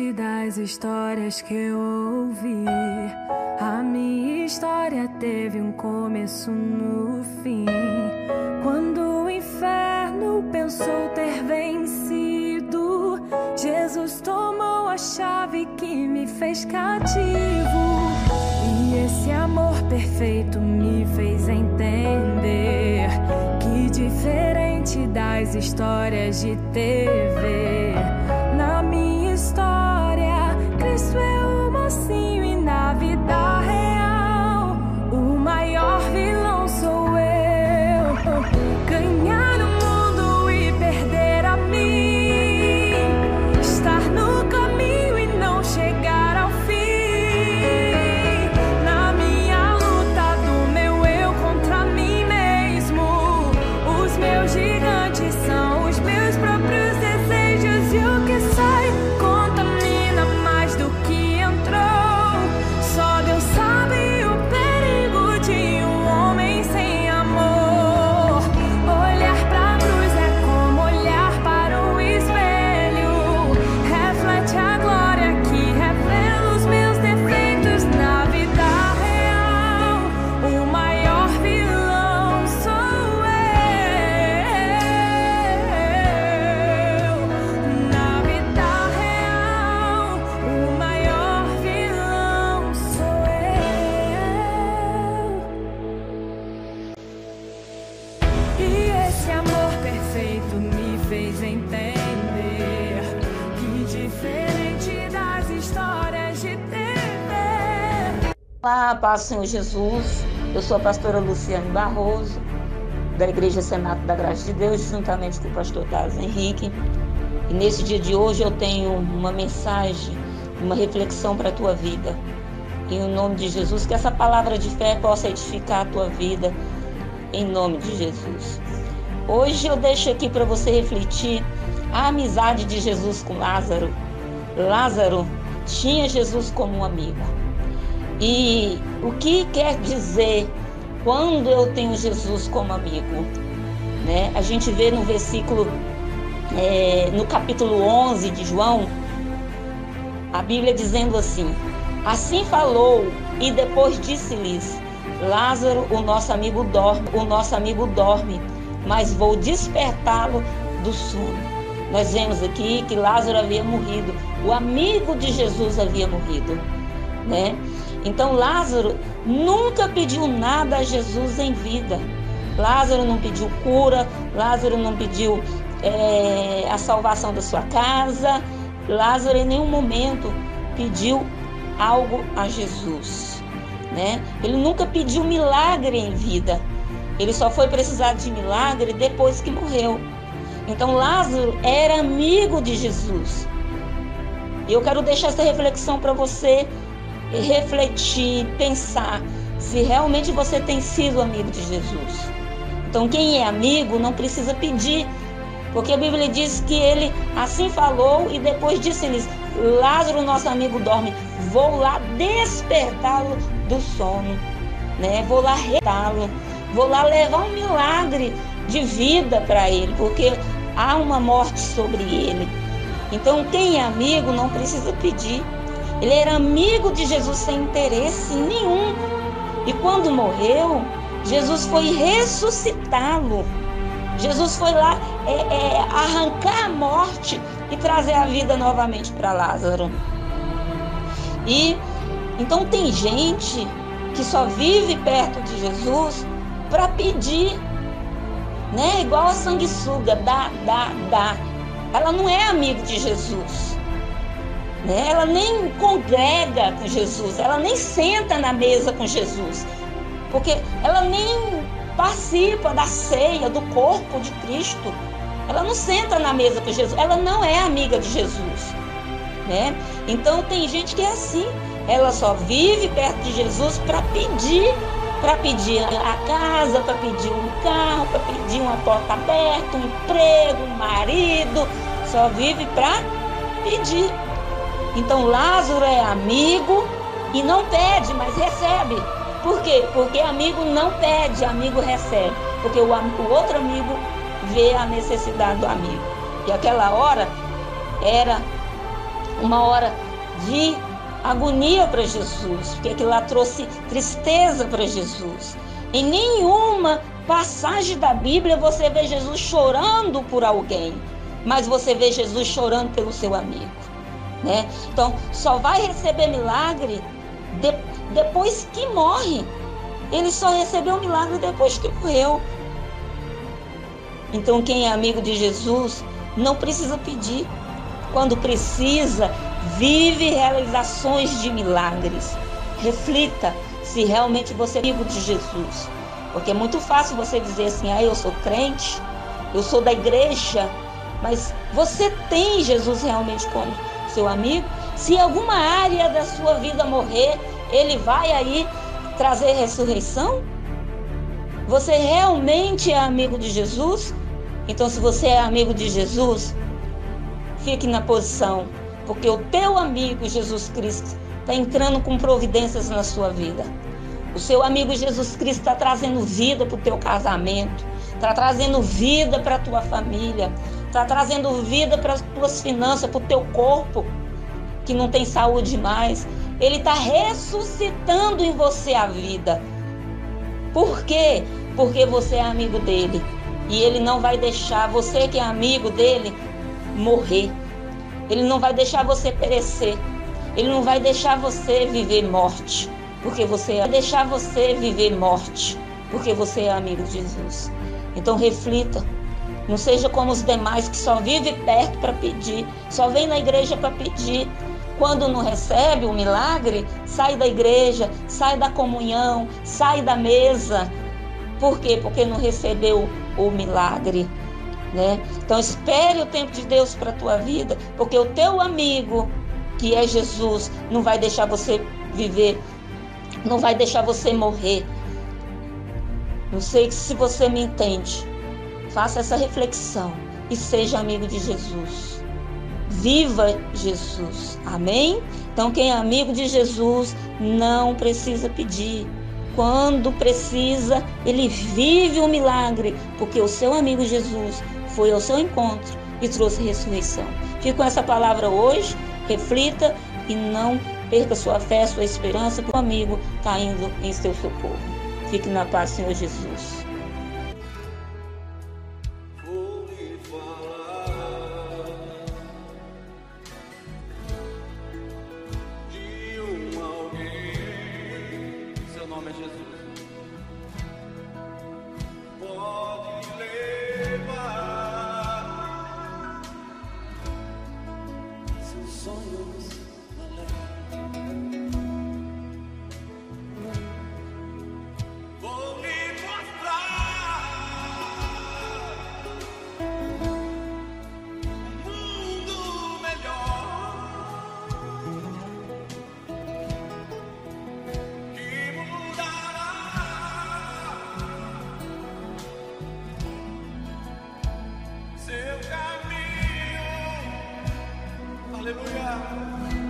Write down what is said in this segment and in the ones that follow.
Diferente das histórias que eu ouvi, a minha história teve um começo no fim. Quando o inferno pensou ter vencido, Jesus tomou a chave que me fez cativo. E esse amor perfeito me fez entender que, diferente das histórias de TV, paz Senhor Jesus. Eu sou a pastora Luciane Barroso, da Igreja Senato da Graça de Deus, juntamente com o pastor Carlos Henrique. E nesse dia de hoje eu tenho uma mensagem, uma reflexão para a tua vida. Em nome de Jesus, que essa palavra de fé possa edificar a tua vida, em nome de Jesus. Hoje eu deixo aqui para você refletir a amizade de Jesus com Lázaro. Lázaro tinha Jesus como um amigo. E o que quer dizer quando eu tenho Jesus como amigo? Né? A gente vê no versículo, é, no capítulo 11 de João, a Bíblia dizendo assim: Assim falou, e depois disse-lhes: Lázaro, o nosso amigo dorme, o nosso amigo dorme, mas vou despertá-lo do sono. Nós vemos aqui que Lázaro havia morrido, o amigo de Jesus havia morrido, né? Então Lázaro nunca pediu nada a Jesus em vida. Lázaro não pediu cura, Lázaro não pediu é, a salvação da sua casa. Lázaro em nenhum momento pediu algo a Jesus, né? Ele nunca pediu milagre em vida. Ele só foi precisar de milagre depois que morreu. Então Lázaro era amigo de Jesus. E eu quero deixar essa reflexão para você refletir, pensar se realmente você tem sido amigo de Jesus. Então, quem é amigo não precisa pedir, porque a Bíblia diz que ele assim falou e depois disse-lhes: Lázaro, nosso amigo, dorme, vou lá despertá-lo do sono, né? Vou lá retá-lo, vou lá levar um milagre de vida para ele, porque há uma morte sobre ele. Então, quem é amigo não precisa pedir. Ele era amigo de Jesus sem interesse nenhum. E quando morreu, Jesus foi ressuscitá-lo. Jesus foi lá é, é, arrancar a morte e trazer a vida novamente para Lázaro. E então tem gente que só vive perto de Jesus para pedir, né? Igual a sanguessuga, dá, dá, dá. Ela não é amigo de Jesus. Né? Ela nem congrega com Jesus, ela nem senta na mesa com Jesus, porque ela nem participa da ceia, do corpo de Cristo. Ela não senta na mesa com Jesus, ela não é amiga de Jesus. Né? Então tem gente que é assim, ela só vive perto de Jesus para pedir, para pedir a casa, para pedir um carro, para pedir uma porta aberta, um emprego, um marido, só vive para pedir. Então Lázaro é amigo e não pede, mas recebe. Por quê? Porque amigo não pede, amigo recebe. Porque o, o outro amigo vê a necessidade do amigo. E aquela hora era uma hora de agonia para Jesus, porque aquilo lá trouxe tristeza para Jesus. Em nenhuma passagem da Bíblia você vê Jesus chorando por alguém, mas você vê Jesus chorando pelo seu amigo. Né? Então, só vai receber milagre de, depois que morre. Ele só recebeu milagre depois que morreu. Então, quem é amigo de Jesus não precisa pedir. Quando precisa, vive realizações de milagres. Reflita se realmente você é amigo de Jesus. Porque é muito fácil você dizer assim: ah, eu sou crente, eu sou da igreja, mas você tem Jesus realmente como seu amigo? Se alguma área da sua vida morrer, ele vai aí trazer ressurreição? Você realmente é amigo de Jesus? Então, se você é amigo de Jesus, fique na posição, porque o teu amigo Jesus Cristo está entrando com providências na sua vida. O seu amigo Jesus Cristo está trazendo vida para o teu casamento, está trazendo vida para a tua família, está trazendo vida para as tuas finanças, para o teu corpo, que não tem saúde mais. Ele está ressuscitando em você a vida. Por quê? Porque você é amigo dele. E ele não vai deixar você que é amigo dele morrer. Ele não vai deixar você perecer. Ele não vai deixar você viver morte, porque você vai deixar você viver morte, porque você é amigo de Jesus. Então reflita. Não seja como os demais que só vive perto para pedir, só vem na igreja para pedir. Quando não recebe o milagre, sai da igreja, sai da comunhão, sai da mesa. Por quê? Porque não recebeu o milagre. Né? Então espere o tempo de Deus para a tua vida, porque o teu amigo, que é Jesus, não vai deixar você viver, não vai deixar você morrer. Não sei se você me entende. Faça essa reflexão e seja amigo de Jesus. Viva Jesus. Amém? Então, quem é amigo de Jesus não precisa pedir. Quando precisa, ele vive o milagre, porque o seu amigo Jesus foi ao seu encontro e trouxe ressurreição. Fique com essa palavra hoje, reflita e não perca sua fé, sua esperança, porque o amigo está indo em seu socorro. Fique na paz, Senhor Jesus. Aleluia.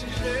This is